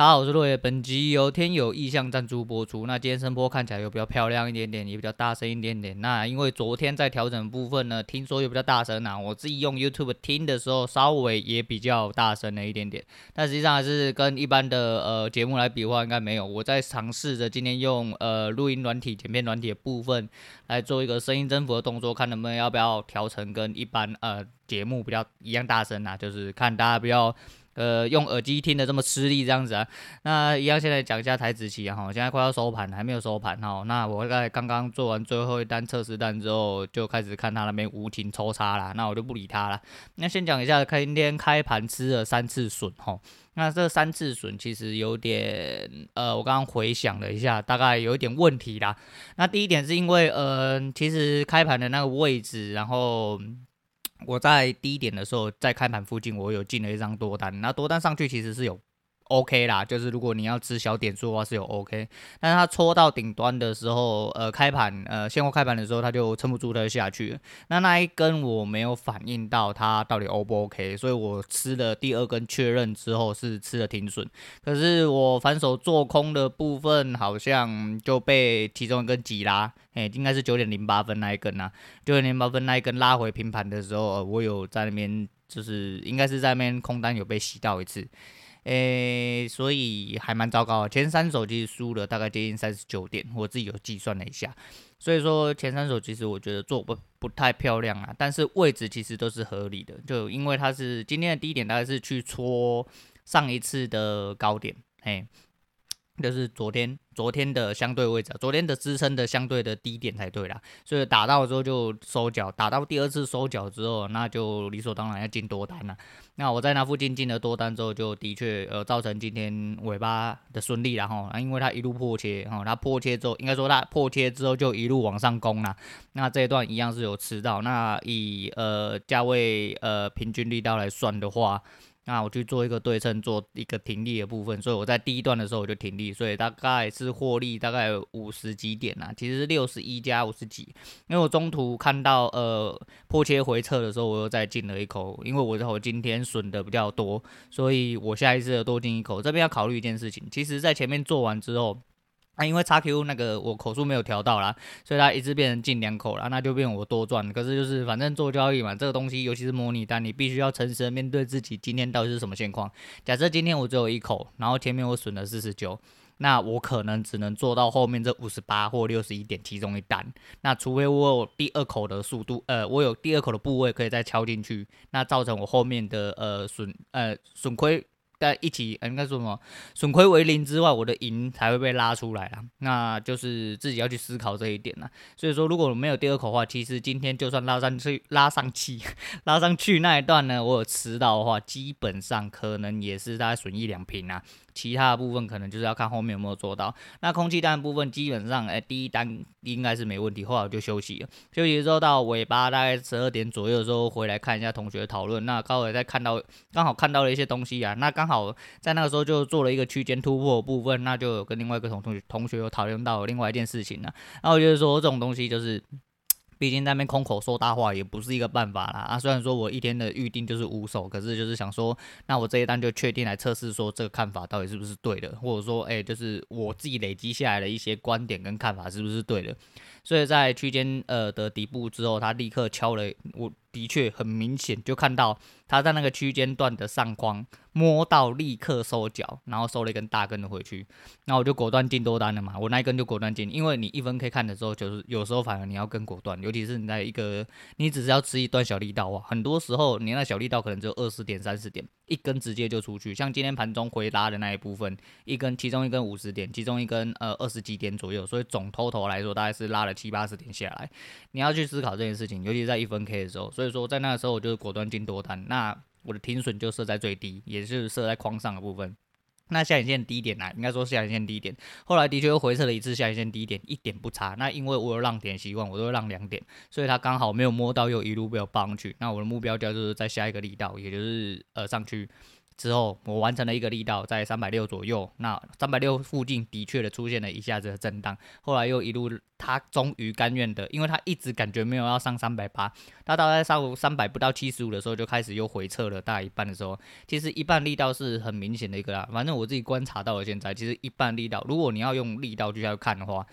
大家好，我是落叶。本集由天有意象赞助播出。那今天声波看起来又比较漂亮一点点，也比较大声一点点。那因为昨天在调整部分呢，听说又比较大声啊。我自己用 YouTube 听的时候，稍微也比较大声了一点点。但实际上还是跟一般的呃节目来比的话，应该没有。我在尝试着今天用呃录音软体、剪片软体的部分来做一个声音增幅的动作，看能不能要不要调成跟一般呃节目比较一样大声啊。就是看大家不要。呃，用耳机听的这么吃力这样子啊？那一样，现在讲一下台子期，哈，现在快要收盘，还没有收盘哈。那我在刚刚做完最后一单测试单之后，就开始看他那边无情抽插啦，那我就不理他了。那先讲一下，今天开盘吃了三次笋哈。那这三次笋其实有点，呃，我刚刚回想了一下，大概有一点问题啦。那第一点是因为，呃，其实开盘的那个位置，然后。我在低点的时候，在开盘附近，我有进了一张多单，那多单上去其实是有。OK 啦，就是如果你要吃小点数的话是有 OK，但是它戳到顶端的时候，呃，开盘，呃，现货开盘的时候，它就撑不住，它就下去。那那一根我没有反应到它到底 O 不 OK，所以我吃了第二根确认之后是吃的停损。可是我反手做空的部分好像就被其中一根挤拉，哎，应该是九点零八分那一根啊，九点零八分那一根拉回平盘的时候，呃，我有在那边就是应该是在那边空单有被洗到一次。诶、所以还蛮糟糕的。前三手其实输了大概接近三十九点，我自己有计算了一下。所以说前三手其实我觉得做不不太漂亮啊，但是位置其实都是合理的。就因为它是今天的低点，大概是去戳上一次的高点，嘿。就是昨天昨天的相对位置，昨天的支撑的相对的低点才对啦，所以打到之后就收脚，打到第二次收脚之后，那就理所当然要进多单了。那我在那附近进了多单之后，就的确呃造成今天尾巴的顺利，然后，因为它一路破切，哈，它破切之后，应该说它破切之后就一路往上攻了。那这一段一样是有吃到，那以呃价位呃平均力道来算的话。那我去做一个对称，做一个停利的部分，所以我在第一段的时候我就停利，所以大概是获利大概五十几点啦，其实是六十一加五十几，因为我中途看到呃破切回撤的时候，我又再进了一口，因为我我今天损的比较多，所以我下一次多进一口。这边要考虑一件事情，其实在前面做完之后。啊、因为 XQ 那个我口数没有调到啦，所以它一直变成进两口了，那就变我多赚。可是就是反正做交易嘛，这个东西尤其是模拟单，你必须要诚实的面对自己今天到底是什么现况。假设今天我只有一口，然后前面我损了四十九，那我可能只能做到后面这五十八或六十一点其中一单。那除非我有第二口的速度，呃，我有第二口的部位可以再敲进去，那造成我后面的呃损呃损亏。在一起，应该说什么？损亏为零之外，我的赢才会被拉出来啊。那就是自己要去思考这一点了。所以说，如果没有第二口的话，其实今天就算拉上去、拉上去、拉上去那一段呢，我有吃到的话，基本上可能也是大概损一两瓶啊。其他的部分可能就是要看后面有没有做到。那空气单部分基本上，哎、第一单应该是没问题，后来我就休息了。休息之后到尾巴大概十二点左右的时候回来看一下同学讨论。那刚好在看到，刚好看到了一些东西啊。那刚好在那个时候就做了一个区间突破部分，那就有跟另外一个同同学同学有讨论到另外一件事情了。那我觉得说这种东西就是。毕竟在那边空口说大话也不是一个办法啦啊！虽然说我一天的预定就是五手，可是就是想说，那我这一单就确定来测试说这个看法到底是不是对的，或者说，哎，就是我自己累积下来的一些观点跟看法是不是对的。所以在区间呃的底部之后，他立刻敲了我。的确很明显，就看到他在那个区间段的上框摸到，立刻收脚，然后收了一根大根的回去，那我就果断进多单了嘛。我那一根就果断进，因为你一分 K 看的时候，就是有时候反而你要更果断，尤其是你在一个你只是要吃一段小力道啊，很多时候你那小力道可能只有二十点、三十点，一根直接就出去。像今天盘中回拉的那一部分，一根其中一根五十点，其中一根呃二十几点左右，所以总 total 来说大概是拉了七八十点下来。你要去思考这件事情，尤其在一分 K 的时候。所以说，在那个时候，我就是果断进多单，那我的停损就设在最低，也是设在框上的部分。那下影线低点呢？应该说下影线低点，后来的确又回撤了一次下影线低点，一点不差。那因为我有让点习惯，我都会让两点，所以它刚好没有摸到，又一路被我抱上去。那我的目标就是在下一个力道，也就是呃上去。之后，我完成了一个力道在三百六左右，那三百六附近的确的出现了一下子的震荡，后来又一路，他终于甘愿的，因为他一直感觉没有要上三百八，他大概上三百不到七十五的时候就开始又回撤了大概一半的时候，其实一半力道是很明显的一个啦，反正我自己观察到了现在，其实一半力道，如果你要用力道去要看的话。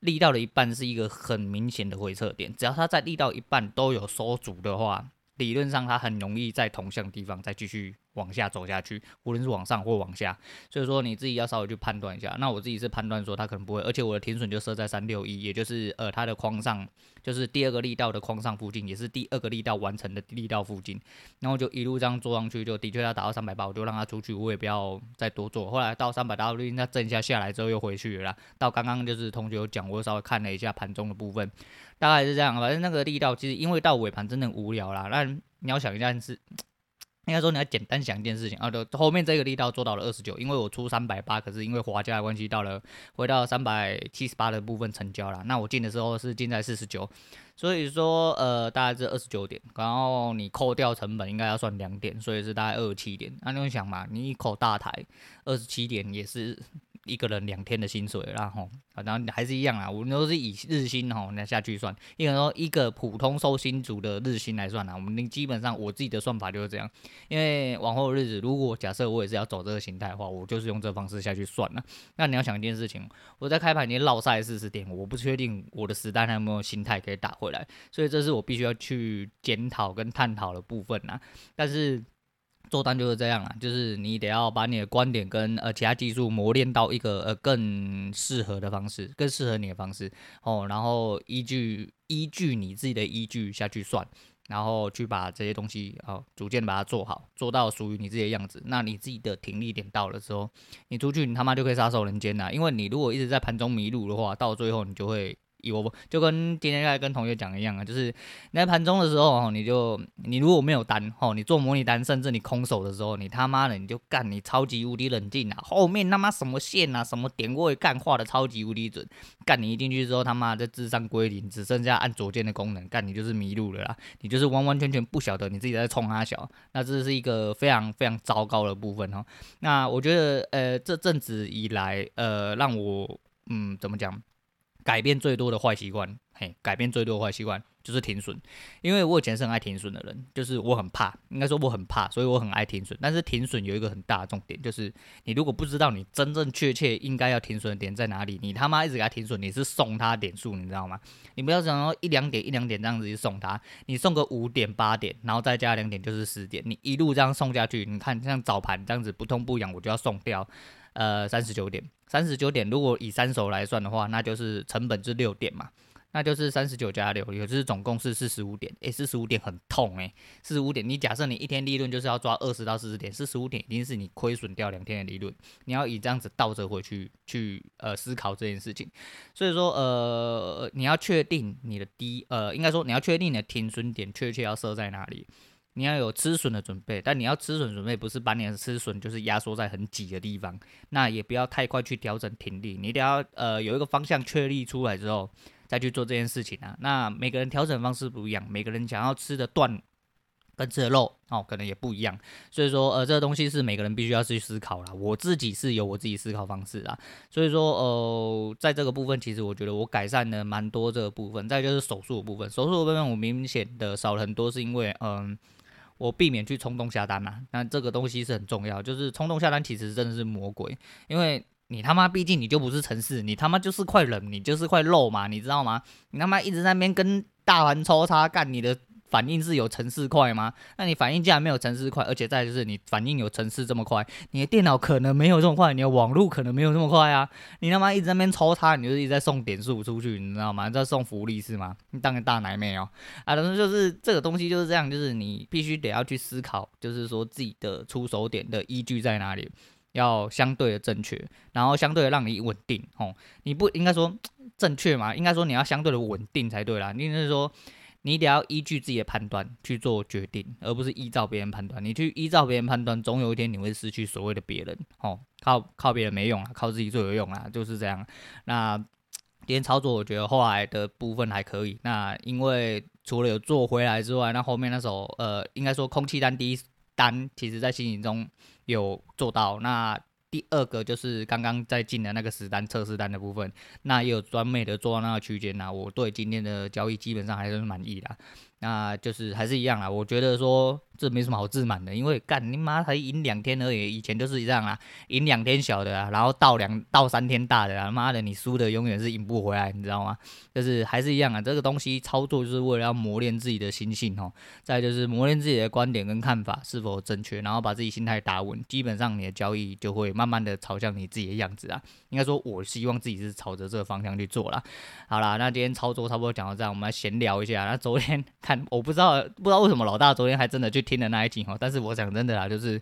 力道的一半是一个很明显的回撤点，只要它在力道一半都有收足的话，理论上它很容易在同向地方再继续。往下走下去，无论是往上或往下，所以说你自己要稍微去判断一下。那我自己是判断说它可能不会，而且我的停损就设在三六一，也就是呃它的框上，就是第二个力道的框上附近，也是第二个力道完成的力道附近。然后就一路这样做上去，就的确要达到三百八，我就让它出去，我也不要再多做。后来到三百 W 那震一下下来之后又回去了。到刚刚就是同学有讲，我稍微看了一下盘中的部分，大概是这样。反正那个力道其实因为到尾盘真的无聊啦，那你要想一下是。应该说你要简单想一件事情啊，就后面这个力道做到了二十九，因为我出三百八，可是因为滑价的关系，到了回到三百七十八的部分成交了。那我进的时候是进在四十九，所以说呃大概是二十九点，然后你扣掉成本应该要算两点，所以是大概二十七点。那你想嘛，你一口大台二十七点也是。一个人两天的薪水，然后，然后还是一样啊，我们都是以日薪吼那下去算，因为说一个普通收薪族的日薪来算啊，我们基本上我自己的算法就是这样，因为往后的日子，如果假设我也是要走这个形态的话，我就是用这方式下去算了。那你要想一件事情，我在开盘已经落赛四十点，我不确定我的实单还有没有心态可以打回来，所以这是我必须要去检讨跟探讨的部分啊，但是。做单就是这样啦，就是你得要把你的观点跟呃其他技术磨练到一个呃更适合的方式，更适合你的方式哦，然后依据依据你自己的依据下去算，然后去把这些东西哦逐渐把它做好，做到属于你自己的样子。那你自己的停利点到了之后，你出去你他妈就可以撒手人间了，因为你如果一直在盘中迷路的话，到最后你就会。我不就跟今天在跟同学讲一样啊，就是你在盘中的时候，你就你如果没有单哦，你做模拟单，甚至你空手的时候，你他妈的你就干，你超级无敌冷静啊，后面他妈什么线啊，什么点位干画的超级无敌准，干你一进去之后，他妈的智商归零，只剩下按左键的功能，干你就是迷路了啦，你就是完完全全不晓得你自己在冲三小，那这是一个非常非常糟糕的部分哦。那我觉得呃这阵子以来呃让我嗯怎么讲？改变最多的坏习惯，嘿，改变最多的坏习惯就是停损，因为我以前是很爱停损的人，就是我很怕，应该说我很怕，所以我很爱停损。但是停损有一个很大的重点，就是你如果不知道你真正确切应该要停损的点在哪里，你他妈一直给他停损，你是送他点数，你知道吗？你不要想说一两点一两点这样子去送他，你送个五点八点，然后再加两点就是十点，你一路这样送下去，你看像早盘这样子不痛不痒，我就要送掉。呃，三十九点，三十九点，如果以三手来算的话，那就是成本是六点嘛，那就是三十九加六，也就是总共是四十五点。诶，四十五点很痛诶，四十五点，你假设你一天利润就是要抓二十到四十点，四十五点已经是你亏损掉两天的利润，你要以这样子倒着回去去呃思考这件事情。所以说呃，你要确定你的低呃，应该说你要确定你的停损点确切要设在哪里。你要有吃损的准备，但你要吃损准备不是把你的吃损就是压缩在很挤的地方，那也不要太快去调整停利，你一定要呃有一个方向确立出来之后再去做这件事情啊。那每个人调整方式不一样，每个人想要吃的段跟吃的肉哦可能也不一样，所以说呃这个东西是每个人必须要去思考啦。我自己是有我自己思考方式啊，所以说呃在这个部分其实我觉得我改善了蛮多这个部分。再就是手术的部分，手术的部分我明显的少了很多，是因为嗯。我避免去冲动下单呐，那这个东西是很重要，就是冲动下单其实真的是魔鬼，因为你他妈毕竟你就不是城市，你他妈就是块人，你就是块肉嘛，你知道吗？你他妈一直在那边跟大盘抽插干你的。反应是有城市快吗？那你反应既然没有城市快，而且再就是你反应有城市这么快，你的电脑可能没有这么快，你的网络可能没有这么快啊！你他妈一直在那边抽它，你就是一直在送点数出去，你知道吗？在送福利是吗？你当个大奶妹哦！啊，反正就是这个东西就是这样，就是你必须得要去思考，就是说自己的出手点的依据在哪里，要相对的正确，然后相对的让你稳定哦。你不应该说正确嘛？应该说你要相对的稳定才对啦。你就是说。你得要依据自己的判断去做决定，而不是依照别人判断。你去依照别人判断，总有一天你会失去所谓的别人。哦，靠靠别人没用啊，靠自己最有用啊，就是这样。那今天操作，我觉得后来的部分还可以。那因为除了有做回来之外，那后面那时候呃，应该说空气单第一单，其实在心情中有做到。那第二个就是刚刚在进的那个实单测试单的部分，那也有专门的做那个区间呐。我对今天的交易基本上还是满意的。那就是还是一样啦，我觉得说这没什么好自满的，因为干你妈才赢两天而已，以前就是这样啊，赢两天小的啊，然后到两到三天大的啊，妈的你输的永远是赢不回来，你知道吗？就是还是一样啊，这个东西操作就是为了要磨练自己的心性哦，再就是磨练自己的观点跟看法是否正确，然后把自己心态打稳，基本上你的交易就会慢慢的朝向你自己的样子啊。应该说，我希望自己是朝着这个方向去做啦。好啦，那今天操作差不多讲到这样，我们来闲聊一下。那昨天看，我不知道不知道为什么老大昨天还真的去听了那一集哈，但是我讲真的啦，就是。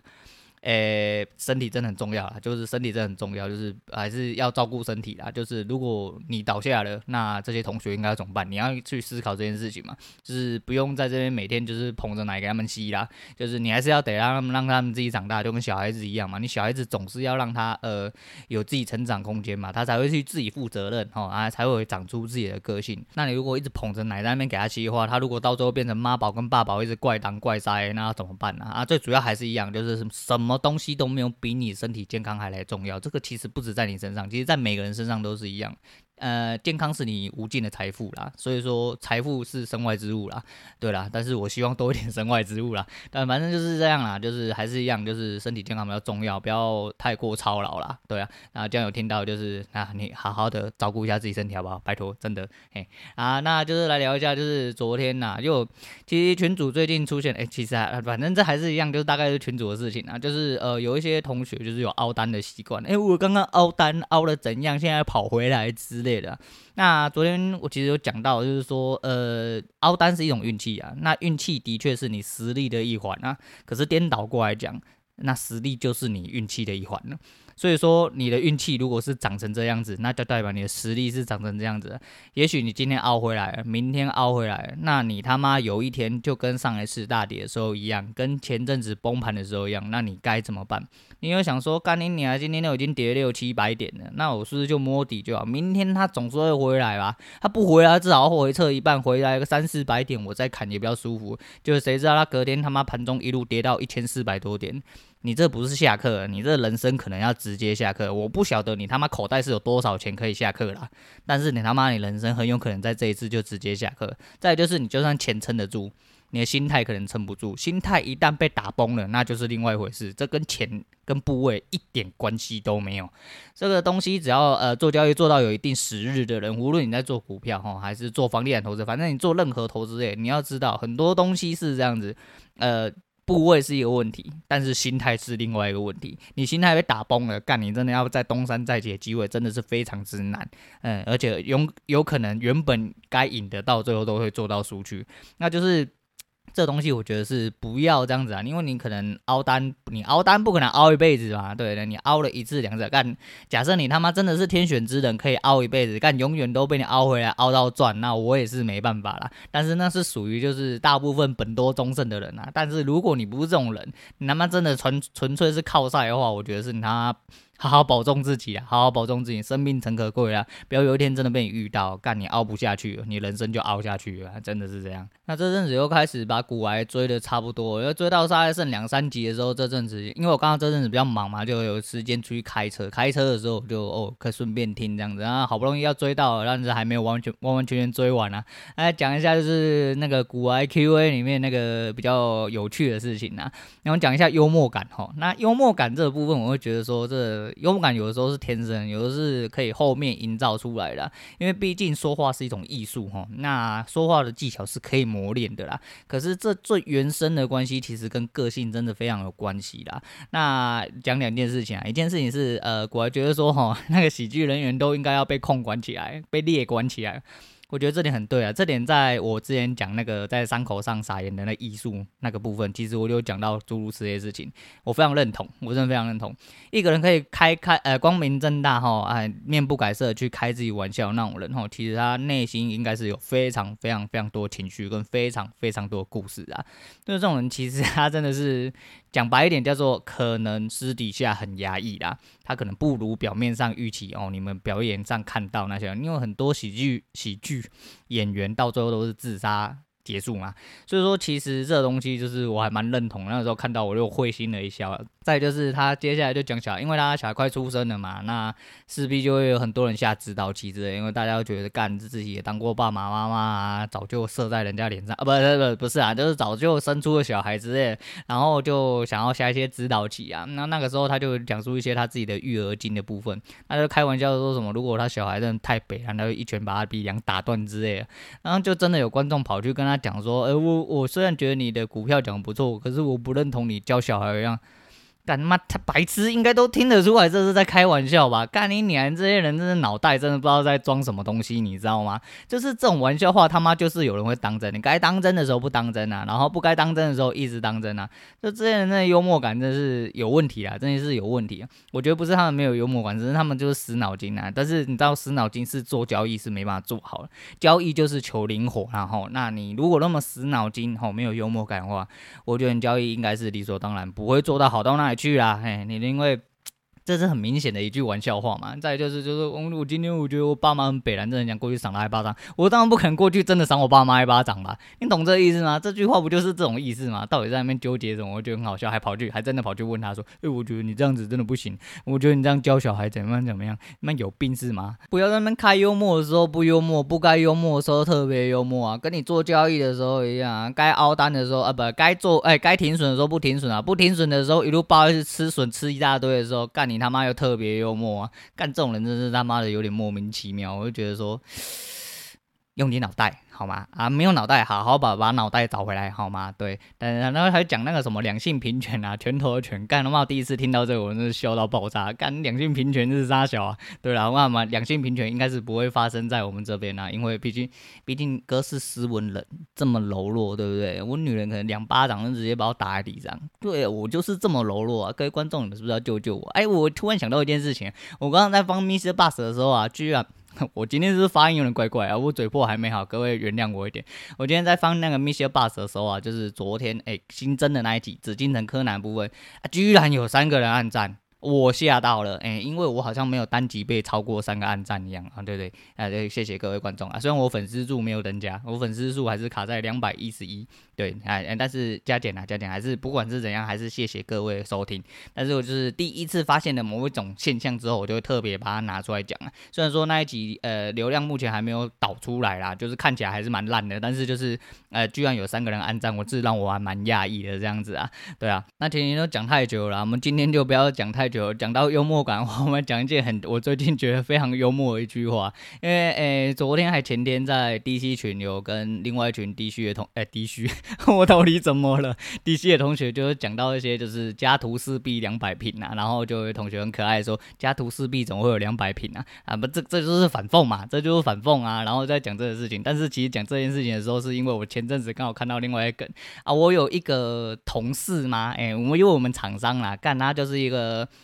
诶、身体真的很重要啊，就是身体真的很重要，就是还是要照顾身体啦。就是如果你倒下了，那这些同学应该怎么办？你要去思考这件事情嘛。就是不用在这边每天就是捧着奶给他们吸啦，就是你还是要得让他们让他们自己长大，就跟小孩子一样嘛。你小孩子总是要让他呃有自己成长空间嘛，他才会去自己负责任哦，啊才会长出自己的个性。那你如果一直捧着奶在那边给他吸的话，他如果到最后变成妈宝跟爸宝一直怪当怪塞，那怎么办呢？啊，最主要还是一样，就是什么。东西都没有比你身体健康还来重要，这个其实不止在你身上，其实在每个人身上都是一样。呃，健康是你无尽的财富啦，所以说财富是身外之物啦，对啦。但是我希望多一点 身外之物啦，但反正就是这样啦，就是还是一样，就是身体健康比较重要，不要太过操劳啦，对啊。那这样有听到就是，那你好好的照顾一下自己身体好不好？拜托，真的，嘿啊，那就是来聊一下，就是昨天呐，就其实群主最近出现，哎、其实还反正这还是一样，就是大概是群主的事情啊，就是呃有一些同学就是有凹单的习惯，哎、我刚刚凹单凹了怎样，现在跑回来之。类的，那昨天我其实有讲到，就是说，呃，凹单是一种运气啊，那运气的确是你实力的一环啊，可是颠倒过来讲，那实力就是你运气的一环了。所以说，你的运气如果是长成这样子，那就代表你的实力是长成这样子。也许你今天凹回来，明天凹回来，那你他妈有一天就跟上一次大跌的时候一样，跟前阵子崩盘的时候一样，那你该怎么办？你又想说，干你娘，今天都已经跌六七百点了，那我是不是就摸底就好？明天他总是会回来吧？他不回来，至少回撤一半，回来个三四百点，我再砍也比较舒服。就是谁知道他隔天他妈盘中一路跌到一千四百多点。你这不是下课，你这人生可能要直接下课。我不晓得你他妈口袋是有多少钱可以下课啦，但是你他妈你人生很有可能在这一次就直接下课。再就是你就算钱撑得住，你的心态可能撑不住。心态一旦被打崩了，那就是另外一回事。这跟钱跟部位一点关系都没有。这个东西只要呃做交易做到有一定时日的人，无论你在做股票哈，还是做房地产投资，反正你做任何投资类，你要知道很多东西是这样子，呃。部位是一个问题，但是心态是另外一个问题。你心态被打崩了，干你真的要在东山再起的机会真的是非常之难。嗯，而且有有可能原本该赢的，到最后都会做到输去，那就是。这东西我觉得是不要这样子啊，因为你可能凹单，你凹单不可能凹一辈子嘛，对的，你凹了一次两次，干，假设你他妈真的是天选之人，可以凹一辈子，干永远都被你凹回来，凹到赚，那我也是没办法啦。但是那是属于就是大部分本多终胜的人啊。但是如果你不是这种人，你他妈真的纯纯粹是靠赛的话，我觉得是你他妈。好好保重自己啊！好好保重自己，生命诚可贵啊！不要有一天真的被你遇到，干你熬不下去，你人生就熬下去了，真的是这样。那这阵子又开始把古癌追的差不多，要追到大概剩两三集的时候，这阵子因为我刚刚这阵子比较忙嘛，就有时间出去开车，开车的时候就哦可顺便听这样子啊，好不容易要追到了，但是还没有完全完完全全追完啊。来讲一下就是那个古癌 Q&A 里面那个比较有趣的事情啊，然后讲一下幽默感哈。那幽默感这个部分，我会觉得说这。幽默感有的时候是天生，有的是可以后面营造出来的。因为毕竟说话是一种艺术哈，那说话的技巧是可以磨练的啦。可是这最原生的关系，其实跟个性真的非常有关系啦。那讲两件事情啊，一件事情是呃，我还觉得说哈，那个喜剧人员都应该要被控管起来，被列管起来。我觉得这点很对啊，这点在我之前讲那个在伤口上撒盐的那艺术那个部分，其实我就讲到诸如此类事情，我非常认同，我真的非常认同。一个人可以开开呃光明正大哈，哎面不改色去开自己玩笑那种人哈，其实他内心应该是有非常非常非常多情绪跟非常非常多故事啊。就是这种人，其实他真的是。讲白一点，叫做可能私底下很压抑啦，他可能不如表面上预期哦。你们表演上看到那些，因为很多喜剧喜剧演员到最后都是自杀结束嘛。所以说，其实这东西就是我还蛮认同。那个时候看到我就会心了一笑。再就是他接下来就讲小孩，因为他小孩快出生了嘛，那势必就会有很多人下指导棋之类，因为大家都觉得干自己也当过爸爸妈妈啊，早就射在人家脸上啊，不不不不是啊，就是早就生出了小孩之类，然后就想要下一些指导棋啊。那那个时候他就讲述一些他自己的育儿经的部分，他就开玩笑说什么，如果他小孩真的太北，他就一拳把他鼻梁打断之类的，然后就真的有观众跑去跟他讲说，呃，我我虽然觉得你的股票讲不错，可是我不认同你教小孩一样。干他妈，他白痴应该都听得出来这是在开玩笑吧？干你娘！这些人真的脑袋真的不知道在装什么东西，你知道吗？就是这种玩笑话，他妈就是有人会当真。你该当真的时候不当真啊，然后不该当真的时候一直当真啊。就这些人的幽默感真是有问题啊，真的是有问题啊。我觉得不是他们没有幽默感，只是他们就是死脑筋啊。但是你知道，死脑筋是做交易是没办法做好的，交易就是求灵活，然后那你如果那么死脑筋吼，没有幽默感的话，我觉得你交易应该是理所当然不会做到好到哪去啦，嘿，你因为。这是很明显的一句玩笑话嘛。再就是，就是我今天我觉得我爸妈很北南，真的想过去赏他一巴掌。我当然不可能过去真的赏我爸妈一巴掌吧？你懂这意思吗？这句话不就是这种意思吗？到底在那边纠结什么？我觉得很好笑，还跑去，还真的跑去问他说：“哎，我觉得你这样子真的不行。我觉得你这样教小孩怎么样怎么样？那有病是吗？不要在那边开幽默的时候不幽默，不该幽默的时候特别幽默啊，跟你做交易的时候一样啊。该凹单的时候啊，不该做哎，该停损的时候不停损啊，不停损的时候一路抱一直吃笋吃一大堆的时候，干你你他妈又特别。幽默啊，干这种人真是他妈的有点莫名其妙，我就觉得说，用你脑袋。好吗？啊，没有脑袋，好好把把脑袋找回来，好吗？对，但然后还讲那个什么两性平权啊，拳头的拳，干他妈！第一次听到这个，我真是笑到爆炸。干两性平权是啥小啊？对了，我嘛两性平权应该是不会发生在我们这边啊，因为毕竟毕竟哥是斯文人，这么柔弱，对不对？我女人可能两巴掌就直接把我打在地上。对，我就是这么柔弱啊！各位观众，你们是不是要救救我？哎，我突然想到一件事情，我刚刚在放 MixerBox 的时候啊，居然。我今天是发音有点怪怪啊，我嘴破还没好，各位原谅我一点。我今天在放那个 MixerBox 的时候啊，就是昨天哎、新增的那一集紫禁城柯南部分啊，居然有三个人按赞。我吓到了，哎、因为我好像没有单集被超过三个按赞一样啊，对不对，啊对，谢谢各位观众啊，虽然我粉丝数没有增加，我粉丝数还是卡在两百一十一，对，哎，但是加减啊，加减还是不管是怎样，还是谢谢各位收听。但是我就是第一次发现了某一种现象之后，我就会特别把它拿出来讲啊。虽然说那一集呃流量目前还没有导出来啦，就是看起来还是蛮烂的，但是就是呃居然有三个人按赞，我自让我还蛮讶异的这样子啊，对啊，那今天都讲太久了，我们今天就不要讲太。讲到幽默感，我们讲一件很我最近觉得非常幽默的一句话。因为诶、昨天还前天在 DC 群有跟另外一群 DC 的同诶 DC，我到底怎么了？DC 的同学就是讲到一些就是家徒四壁两百平啊，然后就有同学很可爱说家徒四壁怎么会有两百平啊？啊不，这这就是反讽嘛，这就是反讽啊。然后在讲这个事情，但是其实讲这件事情的时候，是因为我前阵子刚好看到另外一个梗啊，我有一个同事嘛，诶、我因为我们厂商啦，干他就是一个。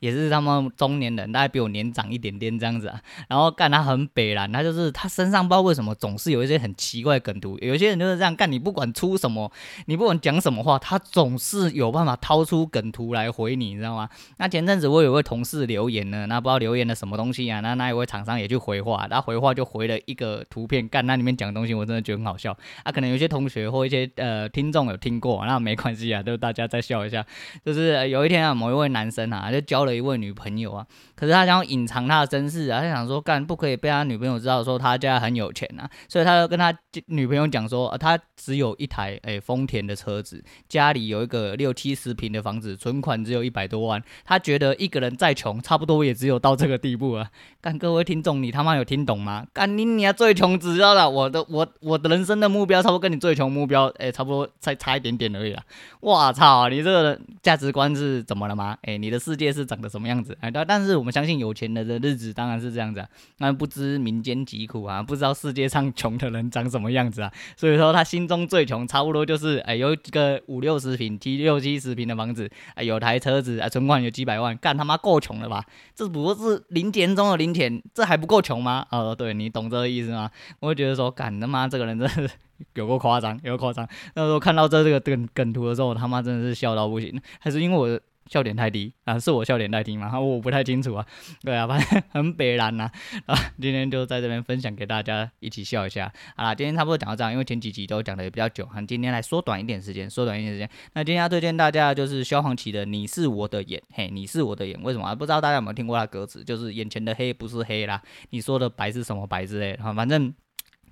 也是他们中年人，大概比我年长一点点这样子啊。然后干他很北烂，他就是他身上不知道为什么总是有一些很奇怪的梗图。有些人就是这样干，你不管出什么，你不管讲什么话，他总是有办法掏出梗图来回你，你知道吗？那前阵子我有位同事留言呢，那不知道留言了什么东西啊？那那一位厂商也去回话，他回话就回了一个图片，干那里面讲的东西我真的觉得很好笑。啊，可能有些同学或一些呃听众有听过，那没关系啊，就大家再笑一下。就是有一天啊，某一位男生啊，就交了一位女朋友。啊！可是他想要隐藏他的身世啊，他想说干不可以被他女朋友知道说他家很有钱啊，所以他就跟他女朋友讲说，啊，他只有一台诶丰田的车子，家里有一个六七十平的房子，存款只有一百多万。他觉得一个人再穷，差不多也只有到这个地步啊。干各位听众，你他妈有听懂吗？干你你最穷只要了我的我我的人生的目标，差不多跟你最穷目标诶差不多再差一点点而已啊。我操，你这个价值观是怎么了吗？诶，你的世界是怎得什么样子？哎但但是我们相信有钱人的日子当然是这样子啊，那不知民间疾苦啊，不知道世界上穷的人长什么样子啊，所以说他心中最穷，差不多就是哎有一个五六十平、七六七十平的房子，哎有台车子，哎存款有几百万，干他妈够穷了吧？这不过是零钱中的零钱，这还不够穷吗？哦，对你懂这个意思吗？我会觉得说，干他妈这个人真是有够夸张，有夸张。那时候看到这这个梗梗图的时候，我他妈真的是笑到不行，还是因为我。笑点太低啊，是我笑点太低吗？我不太清楚啊。对啊，反正很北烂呐。啊，今天就在这边分享给大家一起笑一下。好啦，今天差不多讲到这样，因为前几集都讲的也比较久，哈，今天来缩短一点时间，缩短一点时间。那今天要推荐大家就是萧煌奇的《你是我的眼》，嘿，你是我的眼，为什么？不知道大家有没有听过他歌词，就是眼前的黑不是黑啦，你说的白是什么白之类的，哈，反正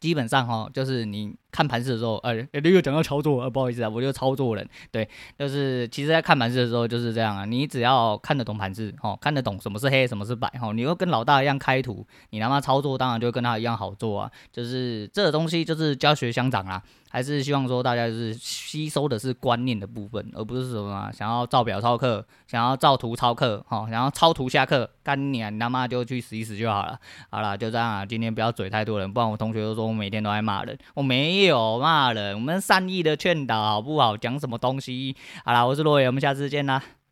基本上哈，就是你。看盘势的时候，呃，那个讲到操作，呃，不好意思啊，我就操作人，对，就是其实在看盘势的时候就是这样啊，你只要看得懂盘势，哦，看得懂什么是黑，什么是白，哦，你又跟老大一样开图，你他妈操作当然就跟他一样好做啊，就是这个东西就是教学相长啊，还是希望说大家就是吸收的是观念的部分，而不是什么想要照表操课，想要照图操课，哈，想要抄图下课，干你啊，你他妈就去死一死就好了，好了，就这样啊，今天不要嘴太多人，不然我同学都说我每天都在骂人，我没。有骂人，我们善意的劝导好不好？讲什么东西？好了，我是罗伟，我们下次见啦。